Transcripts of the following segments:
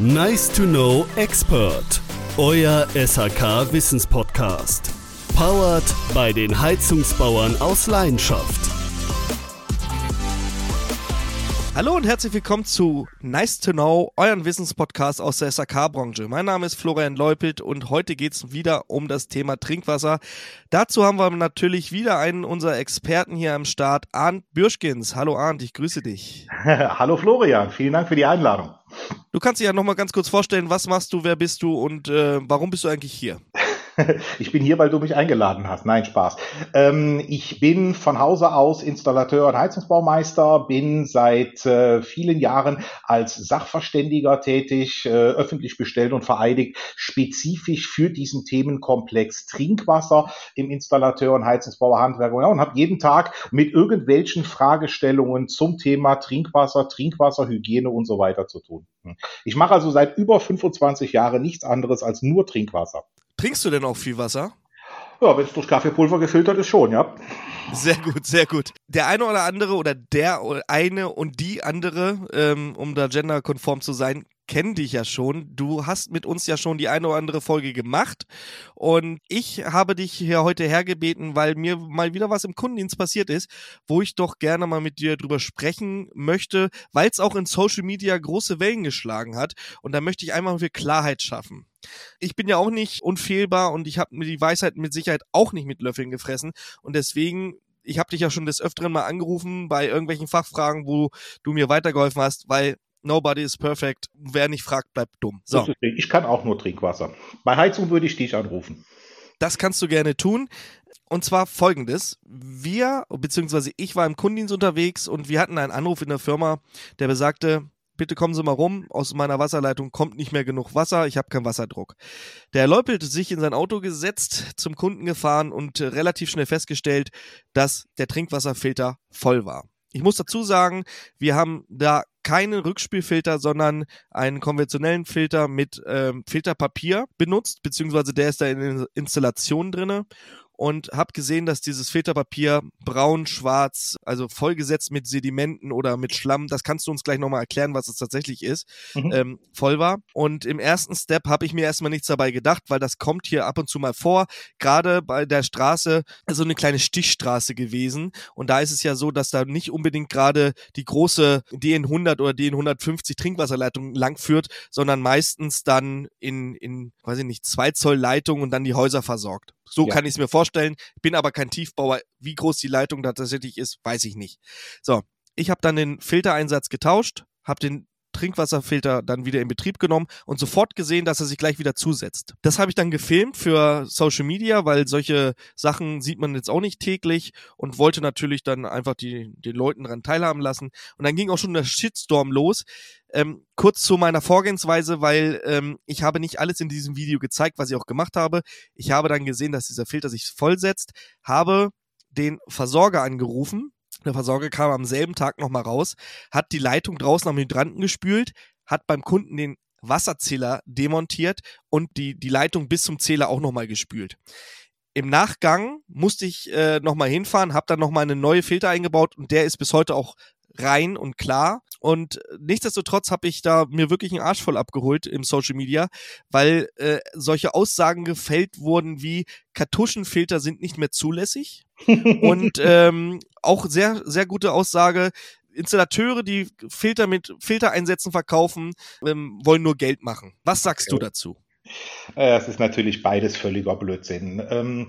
Nice to Know Expert. Euer SHK Wissenspodcast. Powered bei den Heizungsbauern aus Leidenschaft. Hallo und herzlich willkommen zu Nice to Know, euren Wissenspodcast aus der SAK-Branche. Mein Name ist Florian Leupelt und heute geht es wieder um das Thema Trinkwasser. Dazu haben wir natürlich wieder einen unserer Experten hier am Start, Arndt Bürschkins. Hallo Arndt, ich grüße dich. Hallo Florian, vielen Dank für die Einladung. Du kannst dich ja nochmal ganz kurz vorstellen, was machst du, wer bist du und äh, warum bist du eigentlich hier? Ich bin hier, weil du mich eingeladen hast. Nein, Spaß. Ähm, ich bin von Hause aus Installateur und Heizungsbaumeister, bin seit äh, vielen Jahren als Sachverständiger tätig, äh, öffentlich bestellt und vereidigt, spezifisch für diesen Themenkomplex Trinkwasser im Installateur und Heizungsbauer Handwerk ja, und habe jeden Tag mit irgendwelchen Fragestellungen zum Thema Trinkwasser, Trinkwasserhygiene und so weiter zu tun. Ich mache also seit über 25 Jahren nichts anderes als nur Trinkwasser. Trinkst du denn auch viel Wasser? Ja, wenn es durch Kaffeepulver gefiltert ist, schon, ja. Sehr gut, sehr gut. Der eine oder andere oder der eine und die andere, ähm, um da genderkonform zu sein, kennen dich ja schon. Du hast mit uns ja schon die eine oder andere Folge gemacht. Und ich habe dich hier heute hergebeten, weil mir mal wieder was im Kundendienst passiert ist, wo ich doch gerne mal mit dir drüber sprechen möchte, weil es auch in Social Media große Wellen geschlagen hat. Und da möchte ich einmal für Klarheit schaffen. Ich bin ja auch nicht unfehlbar und ich habe mir die Weisheit mit Sicherheit auch nicht mit Löffeln gefressen. Und deswegen ich habe dich ja schon des Öfteren mal angerufen bei irgendwelchen Fachfragen, wo du mir weitergeholfen hast, weil nobody is perfect. Wer nicht fragt, bleibt dumm. So. Ich kann auch nur Trinkwasser. Bei Heizung würde ich dich anrufen. Das kannst du gerne tun. Und zwar folgendes. Wir, beziehungsweise ich war im Kundendienst unterwegs und wir hatten einen Anruf in der Firma, der besagte, bitte kommen Sie mal rum, aus meiner Wasserleitung kommt nicht mehr genug Wasser, ich habe keinen Wasserdruck. Der Herr Leupelt sich in sein Auto gesetzt, zum Kunden gefahren und relativ schnell festgestellt, dass der Trinkwasserfilter voll war. Ich muss dazu sagen, wir haben da keinen Rückspülfilter, sondern einen konventionellen Filter mit ähm, Filterpapier benutzt, beziehungsweise der ist da in der Installation drinne und habe gesehen, dass dieses Filterpapier braun, schwarz, also vollgesetzt mit Sedimenten oder mit Schlamm, das kannst du uns gleich nochmal erklären, was es tatsächlich ist, mhm. ähm, voll war. Und im ersten Step habe ich mir erstmal nichts dabei gedacht, weil das kommt hier ab und zu mal vor. Gerade bei der Straße so eine kleine Stichstraße gewesen. Und da ist es ja so, dass da nicht unbedingt gerade die große DN100 oder DN150 Trinkwasserleitung langführt, sondern meistens dann in, in, weiß ich nicht, zwei Zoll Leitung und dann die Häuser versorgt. So ja. kann ich es mir vorstellen. Bin aber kein Tiefbauer. Wie groß die Leitung da tatsächlich ist, weiß ich nicht. So, ich habe dann den Filtereinsatz getauscht, habe den Trinkwasserfilter dann wieder in Betrieb genommen und sofort gesehen, dass er sich gleich wieder zusetzt. Das habe ich dann gefilmt für Social Media, weil solche Sachen sieht man jetzt auch nicht täglich und wollte natürlich dann einfach die, den Leuten daran teilhaben lassen. Und dann ging auch schon der Shitstorm los. Ähm, kurz zu meiner Vorgehensweise, weil ähm, ich habe nicht alles in diesem Video gezeigt, was ich auch gemacht habe. Ich habe dann gesehen, dass dieser Filter sich vollsetzt, habe den Versorger angerufen, der Versorger kam am selben Tag nochmal raus, hat die Leitung draußen am Hydranten gespült, hat beim Kunden den Wasserzähler demontiert und die, die Leitung bis zum Zähler auch nochmal gespült. Im Nachgang musste ich äh, nochmal hinfahren, habe dann nochmal eine neue Filter eingebaut und der ist bis heute auch rein und klar. Und nichtsdestotrotz habe ich da mir wirklich einen Arsch voll abgeholt im Social Media, weil äh, solche Aussagen gefällt wurden wie Kartuschenfilter sind nicht mehr zulässig. und ähm, auch sehr, sehr gute Aussage, Installateure, die Filter mit Filtereinsätzen verkaufen, ähm, wollen nur Geld machen. Was sagst okay. du dazu? Es ist natürlich beides völliger Blödsinn. Ähm,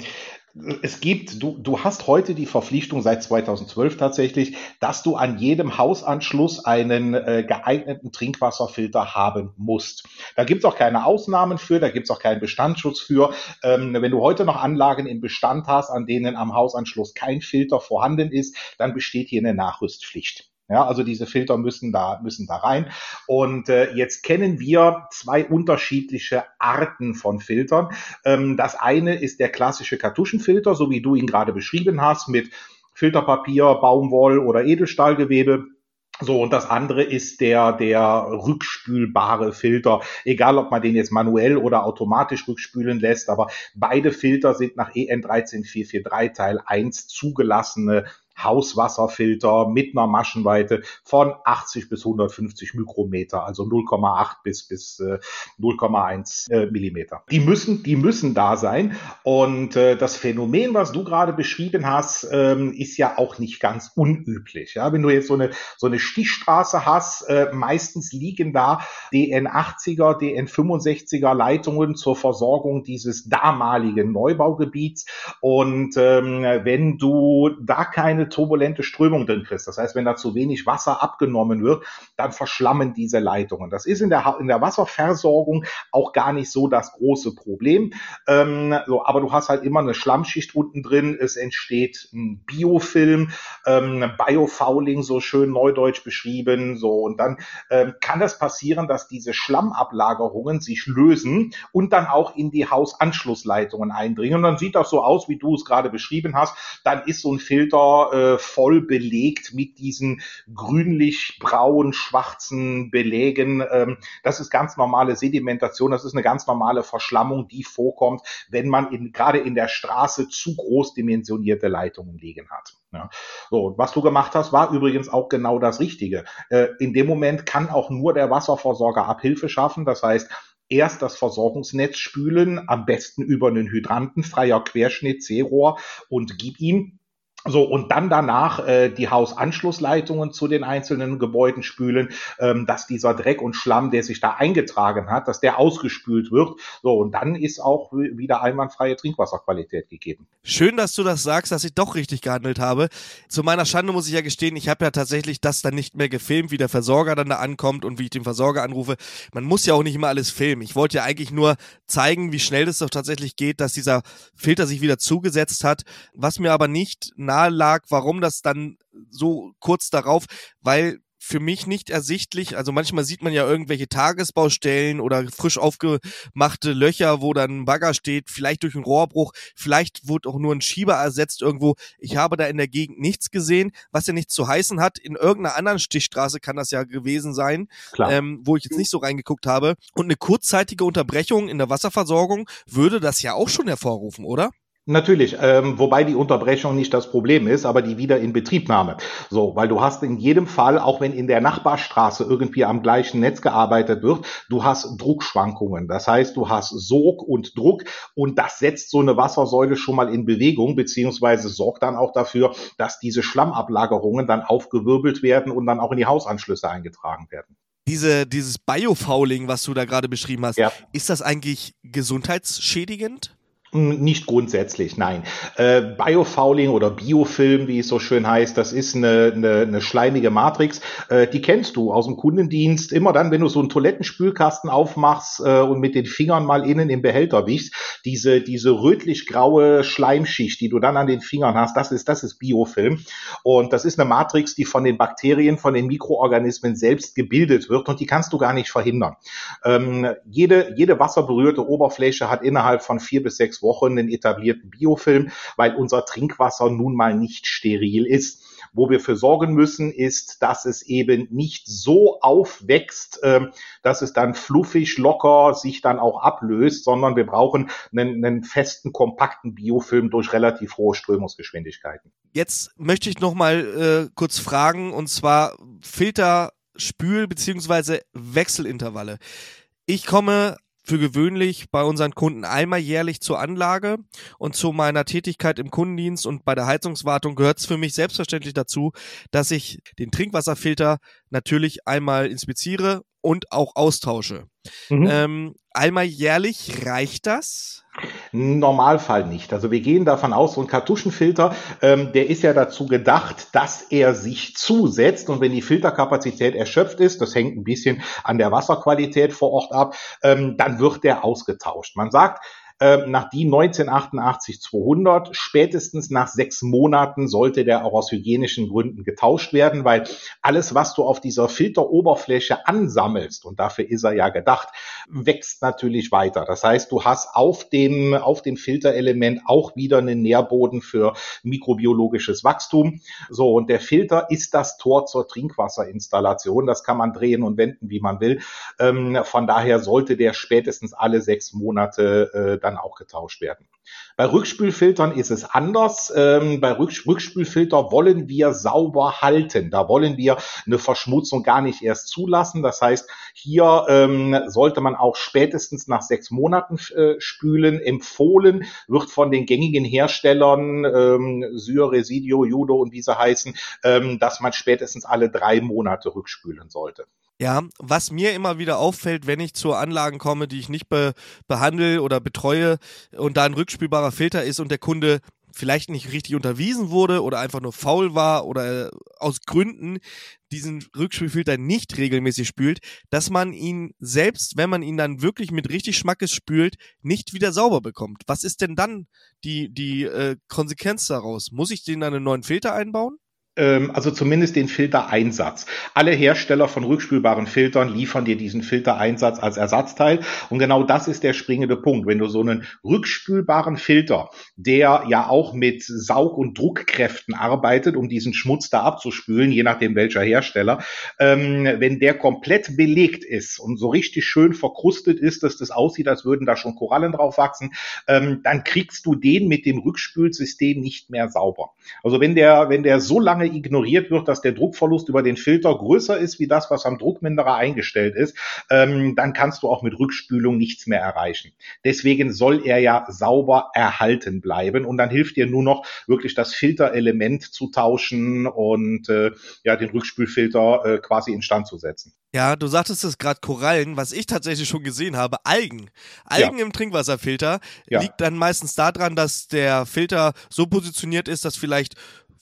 es gibt, du, du hast heute die Verpflichtung seit 2012 tatsächlich, dass du an jedem Hausanschluss einen äh, geeigneten Trinkwasserfilter haben musst. Da gibt's auch keine Ausnahmen für, da gibt's auch keinen Bestandsschutz für. Ähm, wenn du heute noch Anlagen im Bestand hast, an denen am Hausanschluss kein Filter vorhanden ist, dann besteht hier eine Nachrüstpflicht. Ja, also diese Filter müssen da, müssen da rein. Und äh, jetzt kennen wir zwei unterschiedliche Arten von Filtern. Ähm, das eine ist der klassische Kartuschenfilter, so wie du ihn gerade beschrieben hast, mit Filterpapier, Baumwoll oder Edelstahlgewebe. So, und das andere ist der, der rückspülbare Filter. Egal, ob man den jetzt manuell oder automatisch rückspülen lässt, aber beide Filter sind nach EN 13443 Teil 1 zugelassene Hauswasserfilter mit einer Maschenweite von 80 bis 150 Mikrometer, also 0,8 bis bis äh, 0,1 äh, Millimeter. Die müssen, die müssen da sein. Und äh, das Phänomen, was du gerade beschrieben hast, ähm, ist ja auch nicht ganz unüblich. Ja, wenn du jetzt so eine so eine Stichstraße hast, äh, meistens liegen da DN80er, DN65er Leitungen zur Versorgung dieses damaligen Neubaugebiets. Und ähm, wenn du da keine turbulente Strömung drin kriegst, das heißt, wenn da zu wenig Wasser abgenommen wird, dann verschlammen diese Leitungen. Das ist in der, in der Wasserversorgung auch gar nicht so das große Problem. Ähm, so, aber du hast halt immer eine Schlammschicht unten drin. Es entsteht ein Biofilm, ähm, Biofouling, so schön neudeutsch beschrieben. So, und dann ähm, kann das passieren, dass diese Schlammablagerungen sich lösen und dann auch in die Hausanschlussleitungen eindringen. Und dann sieht das so aus, wie du es gerade beschrieben hast. Dann ist so ein Filter äh, voll belegt mit diesen grünlich-braun, schwarzen Belägen. Ähm, das ist ganz normale Sedimentation. Das ist eine ganz normale Verschlammung, die vorkommt, wenn man in, gerade in der Straße zu groß dimensionierte Leitungen liegen hat. Ja. So, was du gemacht hast, war übrigens auch genau das Richtige. Äh, in dem Moment kann auch nur der Wasserversorger Abhilfe schaffen. Das heißt, erst das Versorgungsnetz spülen, am besten über einen Hydranten, freier Querschnitt, C-Rohr und gib ihm so, und dann danach äh, die Hausanschlussleitungen zu den einzelnen Gebäuden spülen, ähm, dass dieser Dreck und Schlamm, der sich da eingetragen hat, dass der ausgespült wird. So, und dann ist auch wieder einwandfreie Trinkwasserqualität gegeben. Schön, dass du das sagst, dass ich doch richtig gehandelt habe. Zu meiner Schande muss ich ja gestehen, ich habe ja tatsächlich das dann nicht mehr gefilmt, wie der Versorger dann da ankommt und wie ich den Versorger anrufe. Man muss ja auch nicht immer alles filmen. Ich wollte ja eigentlich nur zeigen, wie schnell das doch tatsächlich geht, dass dieser Filter sich wieder zugesetzt hat. Was mir aber nicht nach nahe lag, warum das dann so kurz darauf, weil für mich nicht ersichtlich. Also manchmal sieht man ja irgendwelche Tagesbaustellen oder frisch aufgemachte Löcher, wo dann ein Bagger steht, vielleicht durch einen Rohrbruch, vielleicht wurde auch nur ein Schieber ersetzt irgendwo. Ich habe da in der Gegend nichts gesehen, was ja nichts zu heißen hat. In irgendeiner anderen Stichstraße kann das ja gewesen sein, ähm, wo ich jetzt nicht so reingeguckt habe. Und eine kurzzeitige Unterbrechung in der Wasserversorgung würde das ja auch schon hervorrufen, oder? Natürlich, ähm, wobei die Unterbrechung nicht das Problem ist, aber die Wiederinbetriebnahme. So, weil du hast in jedem Fall, auch wenn in der Nachbarstraße irgendwie am gleichen Netz gearbeitet wird, du hast Druckschwankungen. Das heißt, du hast Sog und Druck und das setzt so eine Wassersäule schon mal in Bewegung, beziehungsweise sorgt dann auch dafür, dass diese Schlammablagerungen dann aufgewirbelt werden und dann auch in die Hausanschlüsse eingetragen werden diese, dieses Biofouling, was du da gerade beschrieben hast, ja. ist das eigentlich gesundheitsschädigend? Nicht grundsätzlich, nein. Äh, Biofouling oder Biofilm, wie es so schön heißt, das ist eine, eine, eine schleimige Matrix. Äh, die kennst du aus dem Kundendienst. Immer dann, wenn du so einen Toilettenspülkasten aufmachst äh, und mit den Fingern mal innen im Behälter wischst, diese, diese rötlich-graue Schleimschicht, die du dann an den Fingern hast, das ist, das ist Biofilm. Und das ist eine Matrix, die von den Bakterien, von den Mikroorganismen selbst gebildet wird und die kannst du gar nicht verhindern. Ähm, jede, jede wasserberührte Oberfläche hat innerhalb von vier bis sechs Wochen einen etablierten Biofilm, weil unser Trinkwasser nun mal nicht steril ist. Wo wir für sorgen müssen, ist, dass es eben nicht so aufwächst, äh, dass es dann fluffig, locker sich dann auch ablöst, sondern wir brauchen einen, einen festen, kompakten Biofilm durch relativ hohe Strömungsgeschwindigkeiten. Jetzt möchte ich noch mal äh, kurz fragen, und zwar Filter, Spül- bzw. Wechselintervalle. Ich komme für gewöhnlich bei unseren Kunden einmal jährlich zur Anlage und zu meiner Tätigkeit im Kundendienst und bei der Heizungswartung gehört es für mich selbstverständlich dazu, dass ich den Trinkwasserfilter natürlich einmal inspiziere und auch austausche. Mhm. Ähm, einmal jährlich reicht das? Normalfall nicht. Also wir gehen davon aus, so ein Kartuschenfilter, ähm, der ist ja dazu gedacht, dass er sich zusetzt und wenn die Filterkapazität erschöpft ist, das hängt ein bisschen an der Wasserqualität vor Ort ab, ähm, dann wird der ausgetauscht. Man sagt, äh, nach die 1988 200. Spätestens nach sechs Monaten sollte der auch aus hygienischen Gründen getauscht werden, weil alles, was du auf dieser Filteroberfläche ansammelst, und dafür ist er ja gedacht, wächst natürlich weiter. Das heißt, du hast auf dem, auf dem Filterelement auch wieder einen Nährboden für mikrobiologisches Wachstum. So, und der Filter ist das Tor zur Trinkwasserinstallation. Das kann man drehen und wenden, wie man will. Ähm, von daher sollte der spätestens alle sechs Monate äh, dann auch getauscht werden. Bei Rückspülfiltern ist es anders. Ähm, bei Rückspülfilter wollen wir sauber halten. Da wollen wir eine Verschmutzung gar nicht erst zulassen. Das heißt, hier ähm, sollte man auch spätestens nach sechs Monaten äh, spülen. Empfohlen wird von den gängigen Herstellern ähm, Syr, Residio, Judo und wie sie heißen, ähm, dass man spätestens alle drei Monate rückspülen sollte. Ja, was mir immer wieder auffällt, wenn ich zu Anlagen komme, die ich nicht be behandle oder betreue und da ein rückspielbarer Filter ist und der Kunde vielleicht nicht richtig unterwiesen wurde oder einfach nur faul war oder aus Gründen diesen Rückspülfilter nicht regelmäßig spült, dass man ihn selbst, wenn man ihn dann wirklich mit richtig Schmackes spült, nicht wieder sauber bekommt. Was ist denn dann die, die äh, Konsequenz daraus? Muss ich den dann einen neuen Filter einbauen? Ähm, also zumindest den Filtereinsatz. Alle Hersteller von rückspülbaren Filtern liefern dir diesen Filtereinsatz als Ersatzteil. Und genau das ist der springende Punkt. Wenn du so einen rückspülbaren Filter, der ja auch mit Saug- und Druckkräften arbeitet, um diesen Schmutz da abzuspülen, je nachdem welcher Hersteller, ähm, wenn der komplett belegt ist und so richtig schön verkrustet ist, dass das aussieht, als würden da schon Korallen drauf wachsen, ähm, dann kriegst du den mit dem Rückspülsystem nicht mehr sauber. Also wenn der, wenn der so lange lange ignoriert wird, dass der Druckverlust über den Filter größer ist wie das, was am Druckminderer eingestellt ist, ähm, dann kannst du auch mit Rückspülung nichts mehr erreichen. Deswegen soll er ja sauber erhalten bleiben und dann hilft dir nur noch wirklich das Filterelement zu tauschen und äh, ja den Rückspülfilter äh, quasi instand zu setzen. Ja, du sagtest es gerade Korallen, was ich tatsächlich schon gesehen habe, Algen. Algen ja. im Trinkwasserfilter ja. liegt dann meistens daran, dass der Filter so positioniert ist, dass vielleicht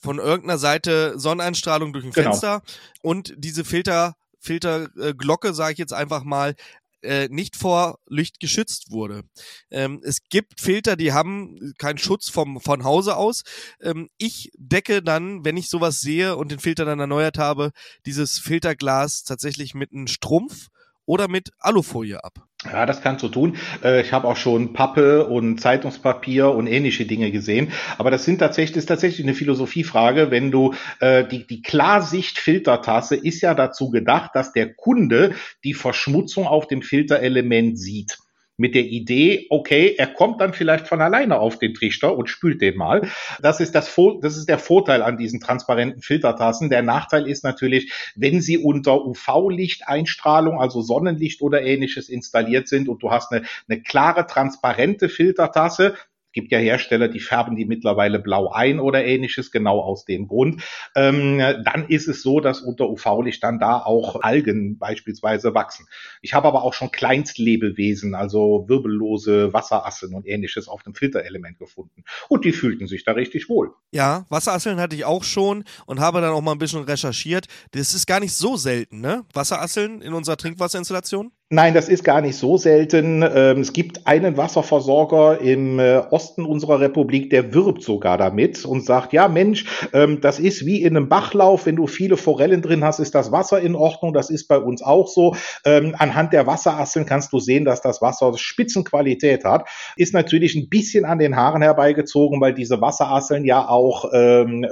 von irgendeiner Seite Sonneneinstrahlung durch ein genau. Fenster und diese Filter, Filterglocke, äh, sage ich jetzt einfach mal, äh, nicht vor Licht geschützt wurde. Ähm, es gibt Filter, die haben keinen Schutz vom, von Hause aus. Ähm, ich decke dann, wenn ich sowas sehe und den Filter dann erneuert habe, dieses Filterglas tatsächlich mit einem Strumpf oder mit Alufolie ab. Ja, das kannst du tun. Äh, ich habe auch schon Pappe und Zeitungspapier und ähnliche Dinge gesehen. Aber das sind tatsächlich, ist tatsächlich eine Philosophiefrage. Wenn du äh, die, die Klarsicht-Filtertasse ist ja dazu gedacht, dass der Kunde die Verschmutzung auf dem Filterelement sieht mit der Idee, okay, er kommt dann vielleicht von alleine auf den Trichter und spült den mal. Das ist das, das ist der Vorteil an diesen transparenten Filtertassen. Der Nachteil ist natürlich, wenn sie unter UV-Lichteinstrahlung, also Sonnenlicht oder ähnliches installiert sind und du hast eine, eine klare, transparente Filtertasse, gibt ja Hersteller, die färben die mittlerweile blau ein oder ähnliches, genau aus dem Grund. Ähm, dann ist es so, dass unter UV-Licht dann da auch Algen beispielsweise wachsen. Ich habe aber auch schon Kleinstlebewesen, also wirbellose Wasserasseln und ähnliches auf dem Filterelement gefunden. Und die fühlten sich da richtig wohl. Ja, Wasserasseln hatte ich auch schon und habe dann auch mal ein bisschen recherchiert. Das ist gar nicht so selten, ne? Wasserasseln in unserer Trinkwasserinstallation? Nein, das ist gar nicht so selten. Ähm, es gibt einen Wasserversorger im äh, Osten unserer Republik, der wirbt sogar damit und sagt, ja Mensch, ähm, das ist wie in einem Bachlauf, wenn du viele Forellen drin hast, ist das Wasser in Ordnung. Das ist bei uns auch so. Ähm, anhand der Wasserasseln kannst du sehen, dass das Wasser Spitzenqualität hat. Ist natürlich ein bisschen an den Haaren herbeigezogen, weil diese Wasserasseln ja auch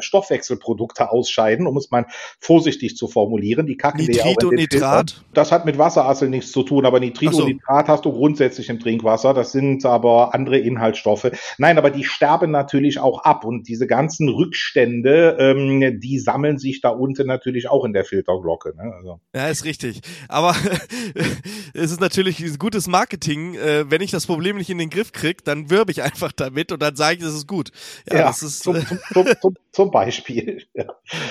Stoffwechselprodukte ausscheiden, um es mal vorsichtig zu formulieren. Die kacken Nitrit ja auch und Nitrat. Das hat mit Wasserasseln nichts zu tun, aber Nitrit so. und Nitrat hast du grundsätzlich im Trinkwasser. Das sind aber andere Inhaltsstoffe. Nein, aber die sterben natürlich auch ab und diese ganzen Rückstände, ähm, die sammeln sich da unten natürlich auch in der Filterglocke. Ne? Also. Ja, ist richtig. Aber es ist natürlich gutes Marketing. Äh, wenn ich das Problem nicht in den Griff kriege, dann wirbe ich einfach damit und dann sage ich, das ist gut. Ja, ja das ist zum, zum, zum, zum Beispiel. Ja.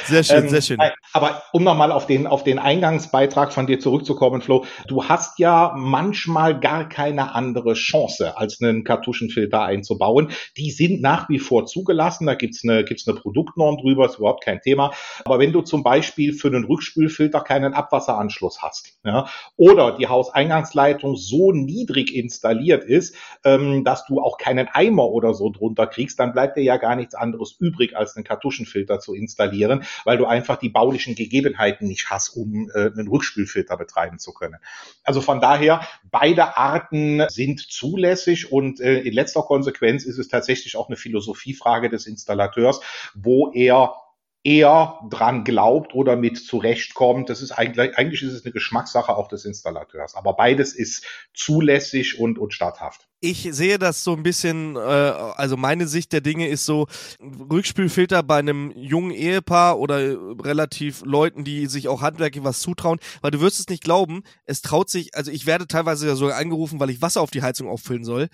Sehr schön, ähm, sehr schön. Aber um nochmal auf den, auf den Eingangsbeitrag von dir zurückzukommen, Flo, du hast hast ja manchmal gar keine andere Chance, als einen Kartuschenfilter einzubauen. Die sind nach wie vor zugelassen. Da gibt's eine, gibt's eine Produktnorm drüber, ist überhaupt kein Thema. Aber wenn du zum Beispiel für einen Rückspülfilter keinen Abwasseranschluss hast, ja, oder die Hauseingangsleitung so niedrig installiert ist, ähm, dass du auch keinen Eimer oder so drunter kriegst, dann bleibt dir ja gar nichts anderes übrig, als einen Kartuschenfilter zu installieren, weil du einfach die baulichen Gegebenheiten nicht hast, um äh, einen Rückspülfilter betreiben zu können. Also von daher, beide Arten sind zulässig und äh, in letzter Konsequenz ist es tatsächlich auch eine Philosophiefrage des Installateurs, wo er eher dran glaubt oder mit zurechtkommt. Das ist eigentlich, eigentlich ist es eine Geschmackssache auch des Installateurs. Aber beides ist zulässig und, und statthaft. Ich sehe das so ein bisschen, äh, also meine Sicht der Dinge ist so, Rückspülfilter bei einem jungen Ehepaar oder relativ Leuten, die sich auch handwerklich was zutrauen, weil du wirst es nicht glauben, es traut sich, also ich werde teilweise ja sogar angerufen, weil ich Wasser auf die Heizung auffüllen soll.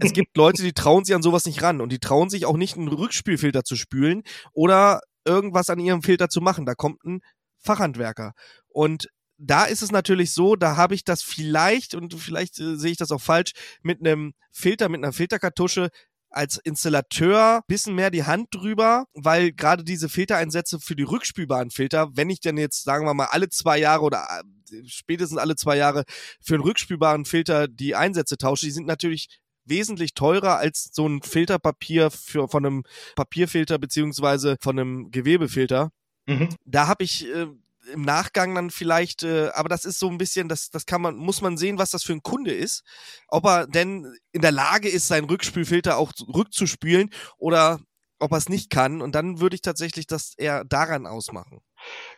Es gibt Leute, die trauen sich an sowas nicht ran und die trauen sich auch nicht einen Rückspülfilter zu spülen oder irgendwas an ihrem Filter zu machen. Da kommt ein Fachhandwerker. Und da ist es natürlich so, da habe ich das vielleicht, und vielleicht äh, sehe ich das auch falsch, mit einem Filter, mit einer Filterkartusche als Installateur bisschen mehr die Hand drüber, weil gerade diese Filtereinsätze für die rückspülbaren Filter, wenn ich denn jetzt, sagen wir mal, alle zwei Jahre oder äh, spätestens alle zwei Jahre für einen rückspülbaren Filter die Einsätze tausche, die sind natürlich wesentlich teurer als so ein Filterpapier für von einem Papierfilter beziehungsweise von einem Gewebefilter. Mhm. Da habe ich äh, im Nachgang dann vielleicht, äh, aber das ist so ein bisschen, das, das kann man, muss man sehen, was das für ein Kunde ist. Ob er denn in der Lage ist, seinen Rückspülfilter auch rückzuspülen oder ob er es nicht kann. Und dann würde ich tatsächlich das eher daran ausmachen.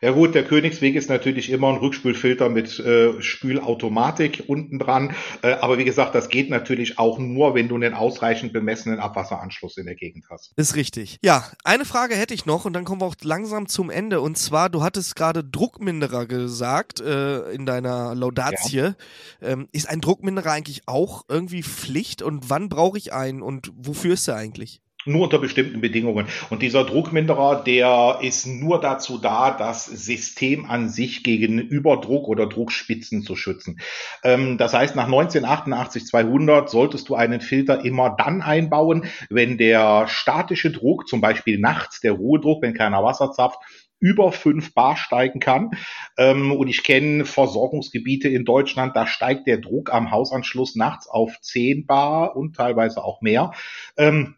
Ja gut, der Königsweg ist natürlich immer ein Rückspülfilter mit äh, Spülautomatik unten dran. Äh, aber wie gesagt, das geht natürlich auch nur, wenn du einen ausreichend bemessenen Abwasseranschluss in der Gegend hast. Ist richtig. Ja, eine Frage hätte ich noch und dann kommen wir auch langsam zum Ende. Und zwar, du hattest gerade Druckminderer gesagt äh, in deiner Laudatie. Ja. Ähm, ist ein Druckminderer eigentlich auch irgendwie Pflicht und wann brauche ich einen und wofür ist er eigentlich? Nur unter bestimmten Bedingungen. Und dieser Druckminderer, der ist nur dazu da, das System an sich gegen Überdruck oder Druckspitzen zu schützen. Ähm, das heißt, nach 1988 200 solltest du einen Filter immer dann einbauen, wenn der statische Druck, zum Beispiel nachts der Ruhedruck, wenn keiner Wasser zapft, über fünf Bar steigen kann. Ähm, und ich kenne Versorgungsgebiete in Deutschland, da steigt der Druck am Hausanschluss nachts auf zehn Bar und teilweise auch mehr. Ähm,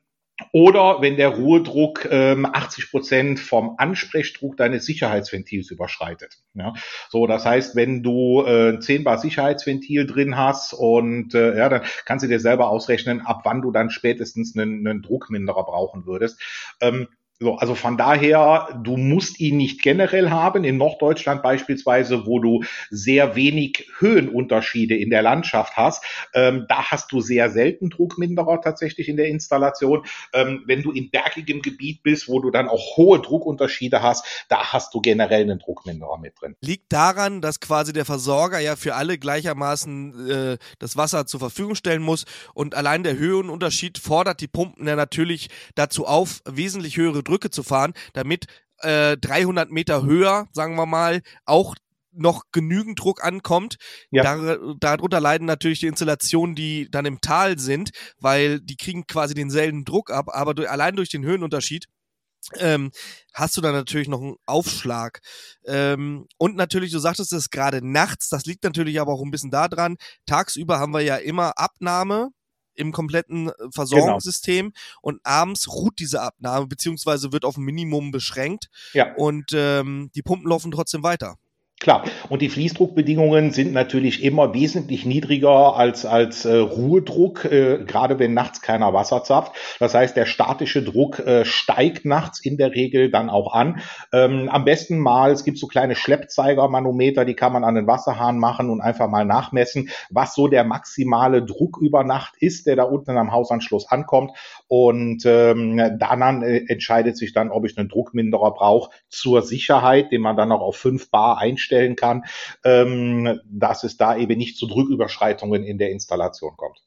oder wenn der Ruhedruck ähm, 80 Prozent vom Ansprechdruck deines Sicherheitsventils überschreitet. Ja? So, das heißt, wenn du äh, ein 10 Bar Sicherheitsventil drin hast und äh, ja, dann kannst du dir selber ausrechnen, ab wann du dann spätestens einen, einen Druckminderer brauchen würdest. Ähm, so, also von daher, du musst ihn nicht generell haben. In Norddeutschland beispielsweise, wo du sehr wenig Höhenunterschiede in der Landschaft hast, ähm, da hast du sehr selten Druckminderer tatsächlich in der Installation. Ähm, wenn du in bergigem Gebiet bist, wo du dann auch hohe Druckunterschiede hast, da hast du generell einen Druckminderer mit drin. Liegt daran, dass quasi der Versorger ja für alle gleichermaßen äh, das Wasser zur Verfügung stellen muss und allein der Höhenunterschied fordert die Pumpen ja natürlich dazu auf, wesentlich höhere Drücke zu fahren, damit äh, 300 Meter höher, sagen wir mal, auch noch genügend Druck ankommt. Ja. Dar darunter leiden natürlich die Installationen, die dann im Tal sind, weil die kriegen quasi denselben Druck ab, aber durch, allein durch den Höhenunterschied ähm, hast du dann natürlich noch einen Aufschlag. Ähm, und natürlich, du sagtest es gerade nachts, das liegt natürlich aber auch ein bisschen daran, tagsüber haben wir ja immer Abnahme im kompletten äh, Versorgungssystem genau. und abends ruht diese Abnahme beziehungsweise wird auf ein Minimum beschränkt ja. und ähm, die Pumpen laufen trotzdem weiter. Klar, und die Fließdruckbedingungen sind natürlich immer wesentlich niedriger als, als äh, Ruhedruck, äh, gerade wenn nachts keiner Wasser zapft. Das heißt, der statische Druck äh, steigt nachts in der Regel dann auch an. Ähm, am besten mal, es gibt so kleine Schleppzeigermanometer, die kann man an den Wasserhahn machen und einfach mal nachmessen, was so der maximale Druck über Nacht ist, der da unten am Hausanschluss ankommt. Und ähm, dann äh, entscheidet sich dann, ob ich einen Druckminderer brauche zur Sicherheit, den man dann auch auf fünf Bar einstellt einstellen kann, ähm, dass es da eben nicht zu Drücküberschreitungen in der Installation kommt.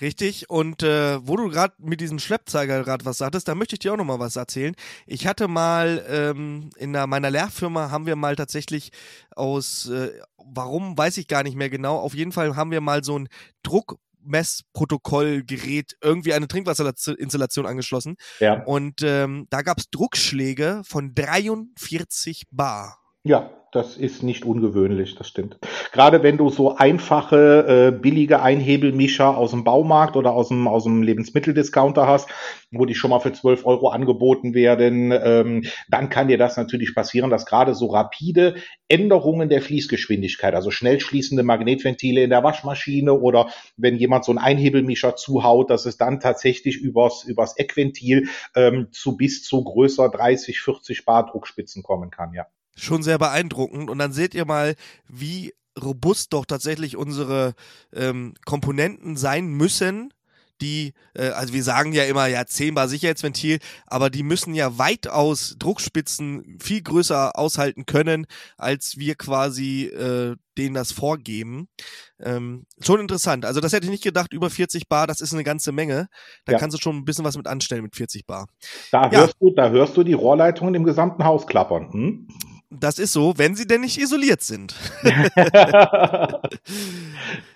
Richtig. Und äh, wo du gerade mit diesem Schleppzeiger gerade was sagtest, da möchte ich dir auch noch mal was erzählen. Ich hatte mal ähm, in der, meiner Lehrfirma haben wir mal tatsächlich aus, äh, warum weiß ich gar nicht mehr genau. Auf jeden Fall haben wir mal so ein Druckmessprotokollgerät irgendwie eine Trinkwasserinstallation angeschlossen. Ja. Und ähm, da gab es Druckschläge von 43 Bar. Ja, das ist nicht ungewöhnlich, das stimmt. Gerade wenn du so einfache, äh, billige Einhebelmischer aus dem Baumarkt oder aus dem, aus dem Lebensmitteldiscounter hast, wo die schon mal für 12 Euro angeboten werden, ähm, dann kann dir das natürlich passieren, dass gerade so rapide Änderungen der Fließgeschwindigkeit, also schnell schließende Magnetventile in der Waschmaschine oder wenn jemand so einen Einhebelmischer zuhaut, dass es dann tatsächlich übers, übers Eckventil ähm, zu bis zu größer 30, 40 Bar Druckspitzen kommen kann, ja schon sehr beeindruckend. Und dann seht ihr mal, wie robust doch tatsächlich unsere ähm, Komponenten sein müssen, die, äh, also wir sagen ja immer, ja, 10 Bar Sicherheitsventil, aber die müssen ja weitaus Druckspitzen viel größer aushalten können, als wir quasi äh, denen das vorgeben. Ähm, schon interessant. Also das hätte ich nicht gedacht, über 40 Bar, das ist eine ganze Menge. Da ja. kannst du schon ein bisschen was mit anstellen mit 40 Bar. Da, ja. hörst, du, da hörst du die Rohrleitungen im gesamten Haus klappern. Hm? Das ist so, wenn sie denn nicht isoliert sind.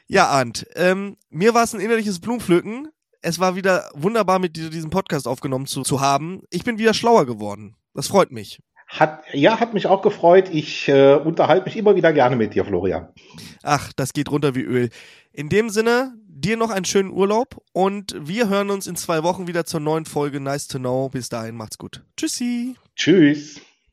ja, Arndt, ähm, mir war es ein innerliches Blumenpflücken. Es war wieder wunderbar, mit dir diesen Podcast aufgenommen zu, zu haben. Ich bin wieder schlauer geworden. Das freut mich. Hat, ja, hat mich auch gefreut. Ich äh, unterhalte mich immer wieder gerne mit dir, Florian. Ach, das geht runter wie Öl. In dem Sinne, dir noch einen schönen Urlaub und wir hören uns in zwei Wochen wieder zur neuen Folge Nice to Know. Bis dahin, macht's gut. Tschüssi. Tschüss.